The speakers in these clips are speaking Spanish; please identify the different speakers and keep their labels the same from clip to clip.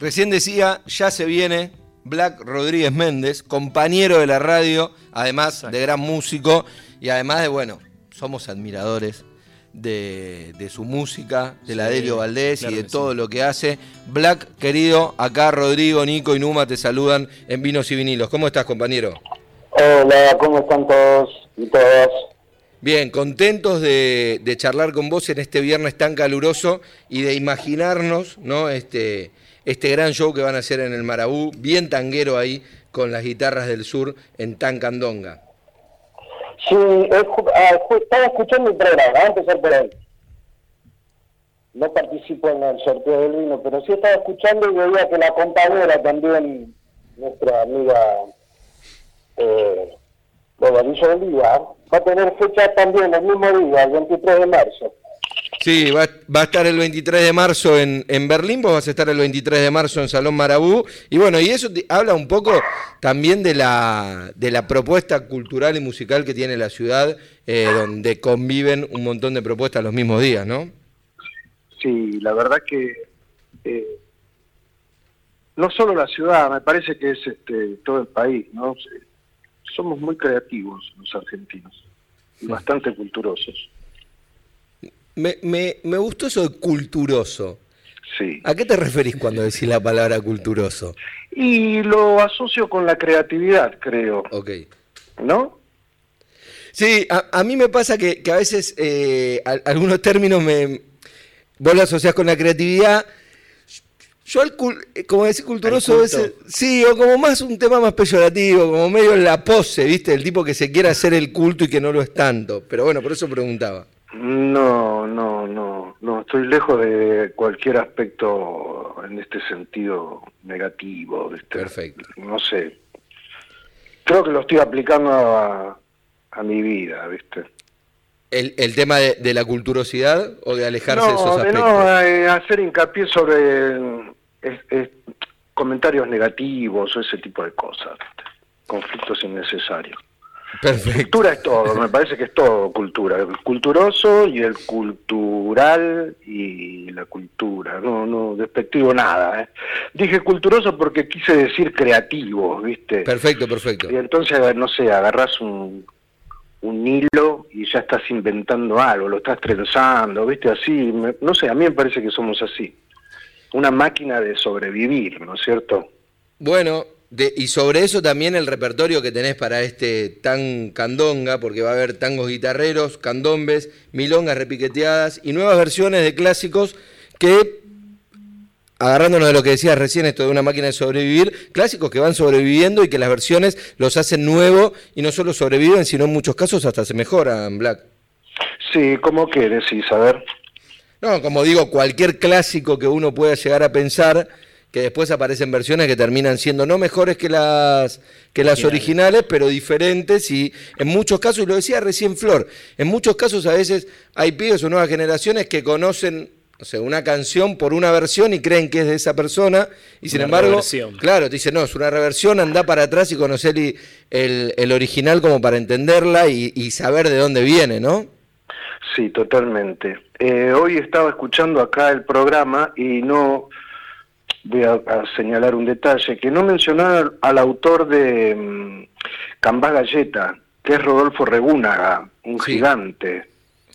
Speaker 1: Recién decía, ya se viene Black Rodríguez Méndez, compañero de la radio, además de gran músico y además de, bueno, somos admiradores de, su música, de la Delio Valdés y de todo lo que hace. Black, querido, acá Rodrigo, Nico y Numa te saludan en Vinos y Vinilos. ¿Cómo estás, compañero?
Speaker 2: Hola, ¿cómo están todos y todas?
Speaker 1: Bien, contentos de, charlar con vos en este viernes tan caluroso y de imaginarnos, ¿no? Este, este gran show que van a hacer en el Marabú, bien tanguero ahí, con las guitarras del sur en Tancandonga.
Speaker 2: Sí, ah, estaba escuchando el programa, a empezar por ahí. No participo en el sorteo del vino, pero sí estaba escuchando y veía que la compañera también, nuestra amiga eh, Bolívar, va a tener fecha también el mismo día, el 23 de marzo.
Speaker 1: Sí, va, a estar el 23 de marzo en, en, Berlín, vos vas a estar el 23 de marzo en Salón Marabú. Y bueno, y eso habla un poco también de la, de la propuesta cultural y musical que tiene la ciudad, eh, donde conviven un montón de propuestas los mismos días, ¿no?
Speaker 3: Sí, la verdad que eh, no solo la ciudad, me parece que es este, todo el país, ¿no? Somos muy creativos los argentinos y bastante culturosos.
Speaker 1: Me, me, me gustó eso de culturoso.
Speaker 3: Sí.
Speaker 1: ¿A qué te referís cuando decís la palabra culturoso?
Speaker 3: Y lo asocio con la creatividad, creo.
Speaker 1: Ok.
Speaker 3: ¿No?
Speaker 1: Sí, a, mí me pasa que, a veces eh, algunos términos me, vos lo asociás con la creatividad. Yo, eh, como decís culturoso, a veces, sí, o como más un tema más peyorativo, como medio la pose, ¿viste? El tipo que se quiere hacer el culto y que no lo es tanto. Pero bueno, por eso preguntaba.
Speaker 3: No, no, no, no, estoy lejos de cualquier aspecto en este sentido negativo. ¿viste?
Speaker 1: Perfecto.
Speaker 3: No sé. Creo que lo estoy aplicando a, mi vida, ¿viste?
Speaker 1: ¿El, el tema de, la culturosidad o de alejarse de esos aspectos?
Speaker 3: no, eh, hacer hincapié sobre comentarios negativos o ese tipo de cosas, conflictos innecesarios. Cultura es todo, me parece que es todo cultura. El culturoso y el cultural y la cultura. No, no despectivo nada. ¿eh? Dije culturoso porque quise decir creativo, ¿viste?
Speaker 1: Perfecto, perfecto.
Speaker 3: Y entonces, no sé, agarras un, un hilo y ya estás inventando algo, lo estás trenzando, ¿viste? Así, no sé, a mí me parece que somos así. Una máquina de sobrevivir, ¿no es cierto?
Speaker 1: Bueno, y sobre eso también el repertorio que tenés para este tan candonga, porque va a haber tangos guitarreros, candombes, milongas repiqueteadas y nuevas versiones de clásicos que, agarrándonos de lo que decías recién, esto de una máquina de sobrevivir, clásicos que van sobreviviendo y que las versiones los hacen nuevo y no solo sobreviven, sino en muchos casos hasta se mejoran, Black.
Speaker 3: Sí, ¿cómo que decís? A ver.
Speaker 1: No, como digo, cualquier clásico que uno pueda llegar a pensar que después aparecen versiones que terminan siendo no mejores que las que las originales, pero diferentes y en muchos casos, y lo decía recién Flor, en muchos casos a veces hay pibes o nuevas generaciones que conocen o sea, una canción por una versión y creen que es de esa persona y sin embargo, claro, te dicen, no, es una reversión, anda para atrás y conocer el, el, original como para entenderla y, saber de dónde viene, ¿no?
Speaker 3: Sí, totalmente. Eh, hoy estaba escuchando acá el programa y no voy a, señalar un detalle, que no mencionaba al autor de um, Cambá Galleta, que es Rodolfo Regúnaga, un gigante.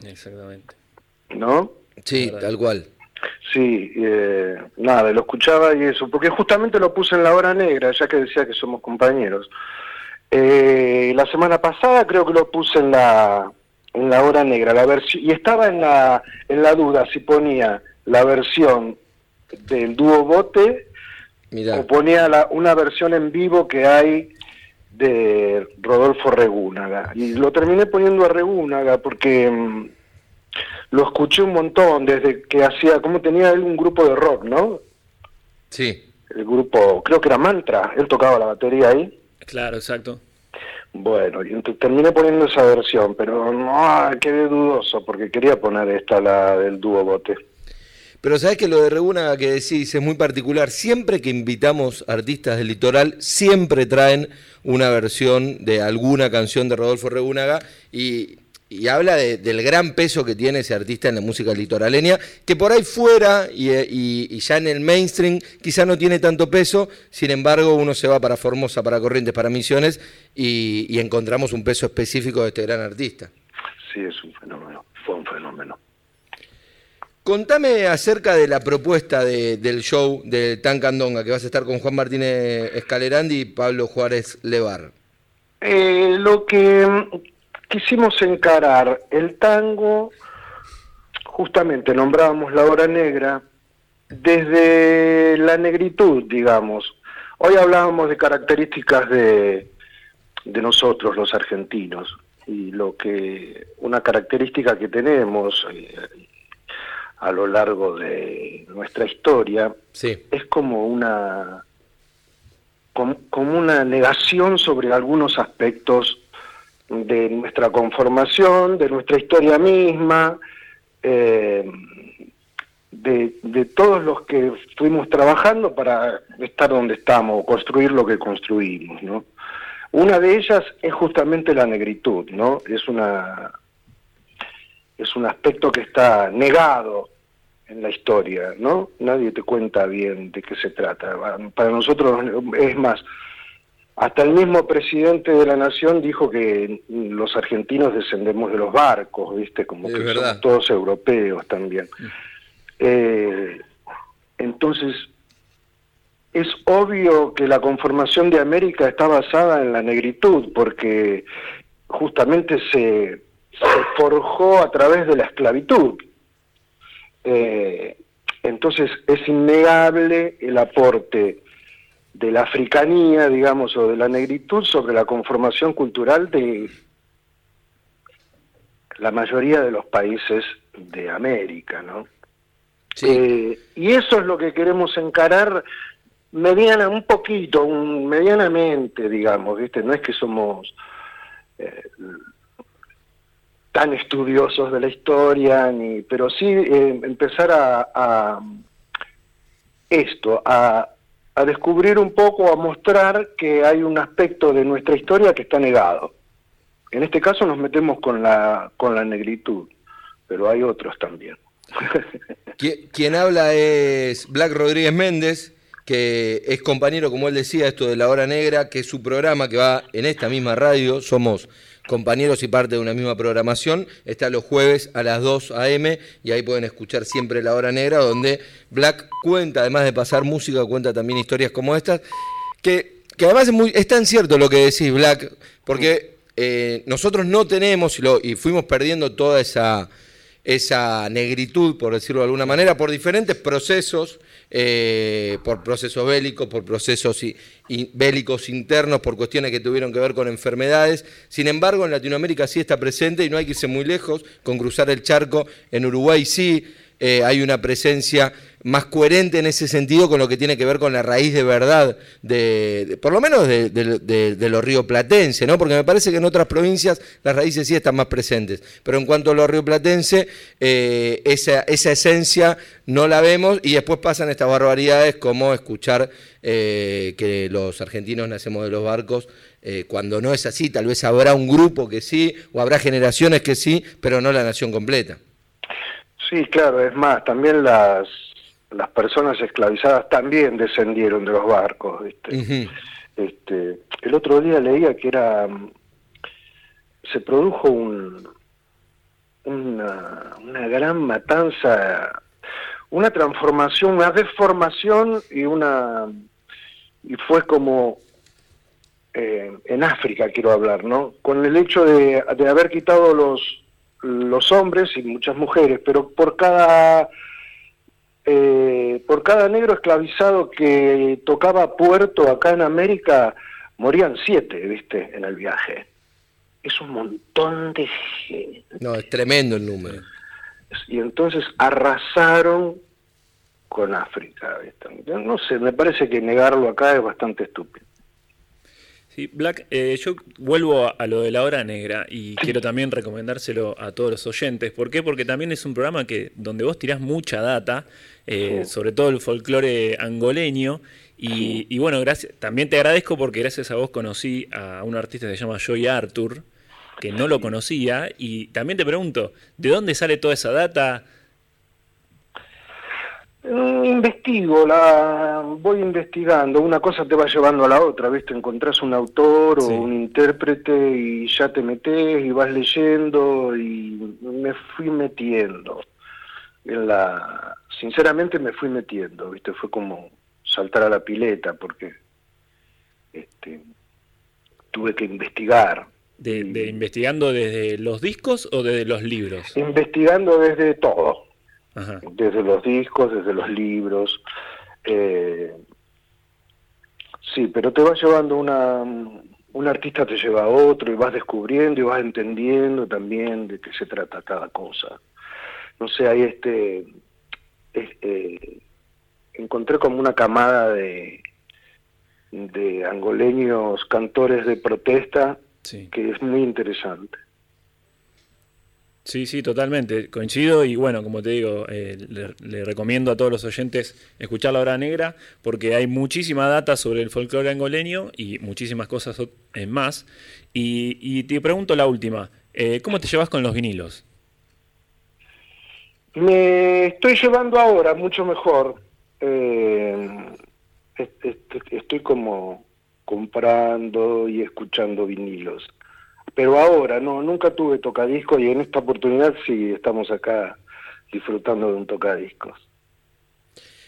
Speaker 1: Exactamente.
Speaker 3: ¿No?
Speaker 1: Sí, tal cual.
Speaker 3: Sí, eh, nada, lo escuchaba y eso, porque justamente lo puse en la hora negra, ya que decía que somos compañeros. Eh, la semana pasada creo que lo puse en la en la hora negra, la versión y estaba en la en la duda si ponía la versión del dúo Bote o ponía la, una versión en vivo que hay de Rodolfo Regúnaga. Y lo terminé poniendo a Regúnaga porque mm, lo escuché un montón desde que hacía, como tenía él un grupo de rock, ¿no?
Speaker 1: Sí.
Speaker 3: El grupo, creo que era Mantra, él tocaba la batería ahí.
Speaker 1: Claro, exacto.
Speaker 3: Bueno, y terminé poniendo esa versión, pero no, quedé dudoso porque quería poner esta, la del dúo bote.
Speaker 1: Pero sabes que lo de Regúnaga que decís es muy particular. Siempre que invitamos artistas del litoral, siempre traen una versión de alguna canción de Rodolfo Regúnaga y y habla del gran peso que tiene ese artista en la música litoraleña, que por ahí fuera y, ya en el mainstream quizá no tiene tanto peso, sin embargo uno se va para Formosa, para Corrientes, para Misiones y, encontramos un peso específico de este gran artista.
Speaker 3: Sí, es un fenómeno, fue un fenómeno.
Speaker 1: Contame acerca de la propuesta del show de Tancandonga, que vas a estar con Juan Martínez Escalerandi y Pablo Juárez Levar.
Speaker 3: Eh, lo que quisimos encarar el tango, justamente nombrábamos la hora negra, desde la negritud, digamos. Hoy hablábamos de características de, de nosotros, los argentinos, y lo que una característica que tenemos eh, a lo largo de nuestra historia es como una como una negación sobre algunos aspectos de nuestra conformación, de nuestra historia misma, eh, de, todos los que fuimos trabajando para estar donde estamos, construir lo que construimos, ¿no? Una de ellas es justamente la negritud, ¿no? Es una es un aspecto que está negado en la historia, ¿no? Nadie te cuenta bien de qué se trata. Para nosotros es más, hasta el mismo presidente de la nación dijo que los argentinos descendemos de los barcos, ¿viste? Como que somos todos europeos también. Eh, entonces, es obvio que la conformación de América está basada en la negritud, porque justamente se, forjó a través de la esclavitud. Eh, entonces, es innegable el aporte de la africanía, digamos, o de la negritud sobre la conformación cultural de la mayoría de los países de América, ¿no? Eh, y eso es lo que queremos encarar mediana, un poquito, medianamente, digamos, ¿viste? No es que somos eh, tan estudiosos de la historia, ni, pero sí eh, empezar a esto, a a descubrir un poco, a mostrar que hay un aspecto de nuestra historia que está negado. En este caso nos metemos con la, con la negritud, pero hay otros también.
Speaker 1: Quien habla es Black Rodríguez Méndez, que es compañero, como él decía, esto de La Hora Negra, que es su programa que va en esta misma radio, somos compañeros y parte de una misma programación. Está los jueves a las 2 a.m. y ahí pueden escuchar siempre La Hora Negra, donde Black cuenta, además de pasar música, cuenta también historias como estas, que, que además es, muy, es tan cierto lo que decís, Black, porque eh, nosotros no tenemos, y, fuimos perdiendo toda esa esa negritud, por decirlo de alguna manera, por diferentes procesos, eh, por procesos bélicos, por procesos bélicos internos, por cuestiones que tuvieron que ver con enfermedades. Sin embargo, en Latinoamérica sí está presente y no hay que irse muy lejos, con cruzar el charco, en Uruguay sí, eh, hay una presencia más coherente en ese sentido con lo que tiene que ver con la raíz de verdad, de, por lo menos de, de, los rioplatenses, ¿no? porque me parece que en otras provincias las raíces sí están más presentes, pero en cuanto a los rioplatenses, eh, esa, esa, esencia no la vemos y después pasan estas barbaridades como escuchar eh, que los argentinos nacemos de los barcos, cuando no es así, tal vez habrá un grupo que sí, o habrá generaciones que sí, pero no la nación completa.
Speaker 3: Sí, claro, es más, también las, las personas esclavizadas también descendieron de los barcos. ¿viste? este, el otro día leía que era se produjo un, una, una gran matanza, una transformación, una deformación y una y fue como eh, en África quiero hablar, ¿no? Con el hecho de, de haber quitado los los hombres y muchas mujeres, pero por cada eh, por cada negro esclavizado que tocaba puerto acá en América, morían siete, viste, en el viaje. Es un montón de gente.
Speaker 1: No, es tremendo el número.
Speaker 3: Y entonces arrasaron con África. No sé, me parece que negarlo acá es bastante estúpido.
Speaker 4: Sí, Black, eh, yo vuelvo a, lo de la hora negra y quiero también recomendárselo a todos los oyentes. ¿Por qué? Porque también es un programa que donde vos tirás mucha data, eh, sobre todo el folclore angoleño. Y, bueno, gracias, también te agradezco porque gracias a vos conocí a un artista que se llama Joy Arthur. que no lo conocía. Y también te pregunto, ¿de dónde sale toda esa data?
Speaker 3: Mm, investigo, la voy investigando, una cosa te va llevando a la otra, ¿viste? Encontrás un autor o un intérprete y ya te metes y vas leyendo y me fui metiendo. En la sinceramente me fui metiendo, ¿viste? Fue como saltar a la pileta porque este tuve que investigar.
Speaker 4: De, de investigando desde los discos o desde los libros?
Speaker 3: Investigando desde todo desde los discos, desde los libros. Eh, sí, pero te va llevando una... Un artista te lleva a otro y vas descubriendo y vas entendiendo también de qué se trata cada cosa. No sé, ahí este... Eh, encontré como una camada de, de angoleños cantores de protesta que es muy interesante.
Speaker 4: Sí, sí, totalmente. Coincido y bueno, como te digo, eh, le, recomiendo a todos los oyentes escuchar La Hora Negra porque hay muchísima data sobre el folclore angoleño y muchísimas cosas más. Y, te pregunto la última, eh, ¿cómo te llevas con los vinilos?
Speaker 3: Me estoy llevando ahora mucho mejor. Eh, estoy como comprando y escuchando vinilos pero ahora no, nunca tuve tocadiscos y en esta oportunidad sí estamos acá disfrutando de un tocadiscos.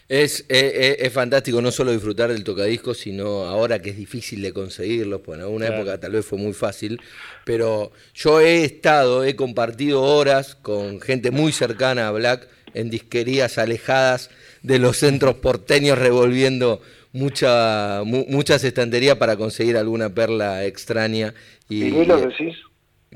Speaker 1: Es, es, eh, eh, es, fantástico no solo disfrutar del tocadiscos, sino ahora que es difícil de conseguirlos, pues en alguna época tal vez fue muy fácil, pero yo he estado, he compartido horas con gente muy cercana a Black en disquerías alejadas de los centros porteños revolviendo mucha, muchas estanterías para conseguir alguna perla extraña
Speaker 3: ¿Vinilos decís?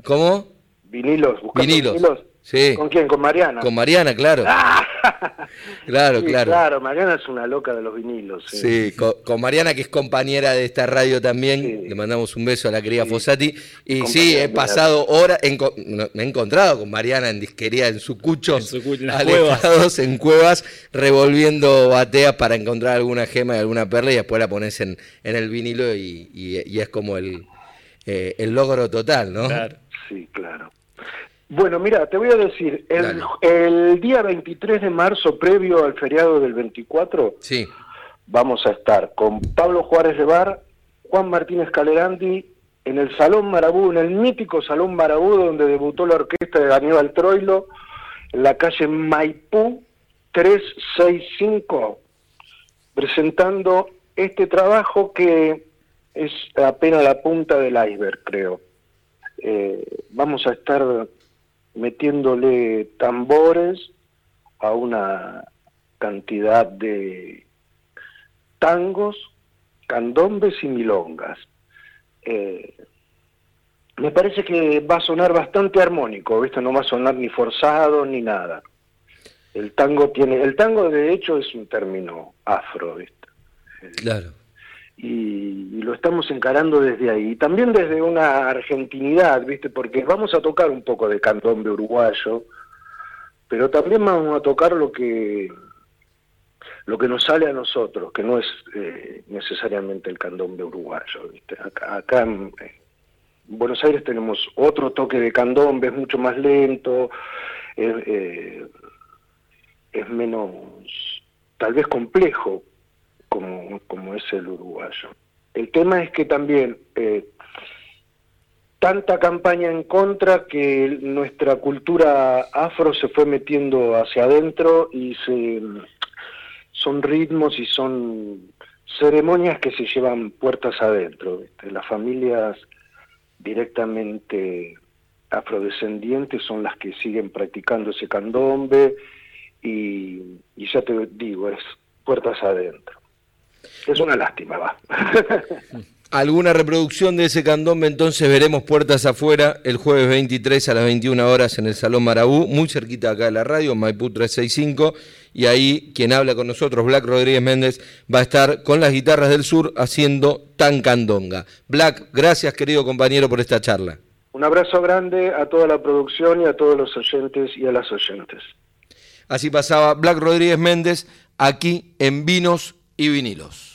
Speaker 1: ¿Cómo?
Speaker 3: Vinilos,
Speaker 1: vinilos. vinilos. Sí.
Speaker 3: ¿Con quién? ¿Con Mariana?
Speaker 1: Con Mariana, claro. claro, claro.
Speaker 3: Claro, Mariana es una loca de los vinilos.
Speaker 1: Sí, con, Mariana, que es compañera de esta radio también. Le mandamos un beso a la querida Fossati. Y sí, he pasado horas, me he encontrado con Mariana en disquería, en su cucho, en, alejados, en cuevas, revolviendo bateas para encontrar alguna gema y alguna perla y después la pones en, en el vinilo y es como el, eh, el logro total, ¿no?
Speaker 3: Claro. Sí, claro. Bueno, mira, te voy a decir, el, día 23 de marzo, previo al feriado del 24,
Speaker 1: sí.
Speaker 3: vamos a estar con Pablo Juárez de Bar, Juan Martínez Calerandi, en el Salón Marabú, en el mítico Salón Marabú, donde debutó la orquesta de Daniel Troilo, en la calle Maipú 365, presentando este trabajo que es apenas la punta del iceberg, creo. Eh, vamos a estar metiéndole tambores a una cantidad de tangos, candombes y milongas. Eh, me parece que va a sonar bastante armónico, ¿viste? No va a sonar ni forzado ni nada. El tango tiene, el tango de hecho es un término afro, ¿viste?
Speaker 1: Claro
Speaker 3: y, lo estamos encarando desde ahí. También desde una argentinidad, ¿viste? Porque vamos a tocar un poco de candombe uruguayo, pero también vamos a tocar lo que lo que nos sale a nosotros, que no es eh, necesariamente el candombe uruguayo. ¿viste? Acá, en Buenos Aires tenemos otro toque de candombe, es mucho más lento, eh, es menos, tal vez complejo, como, como es el uruguayo. El tema es que también eh, tanta campaña en contra que nuestra cultura afro se fue metiendo hacia adentro y se, son ritmos y son ceremonias que se llevan puertas adentro. Las familias directamente afrodescendientes son las que siguen practicando ese candombe y, y ya te digo, es puertas adentro. Es una lástima, va.
Speaker 1: Alguna reproducción de ese candombe, entonces veremos puertas afuera el jueves 23 a las 21 horas en el Salón Marabú, muy cerquita acá de la radio, Maipú 365, y ahí quien habla con nosotros, Black Rodríguez Méndez, va a estar con las guitarras del sur haciendo tan candonga. Black, gracias querido compañero por esta charla.
Speaker 3: Un abrazo grande a toda la producción y a todos los oyentes y a las oyentes.
Speaker 1: Así pasaba Black Rodríguez Méndez aquí en Vinos y vinilos.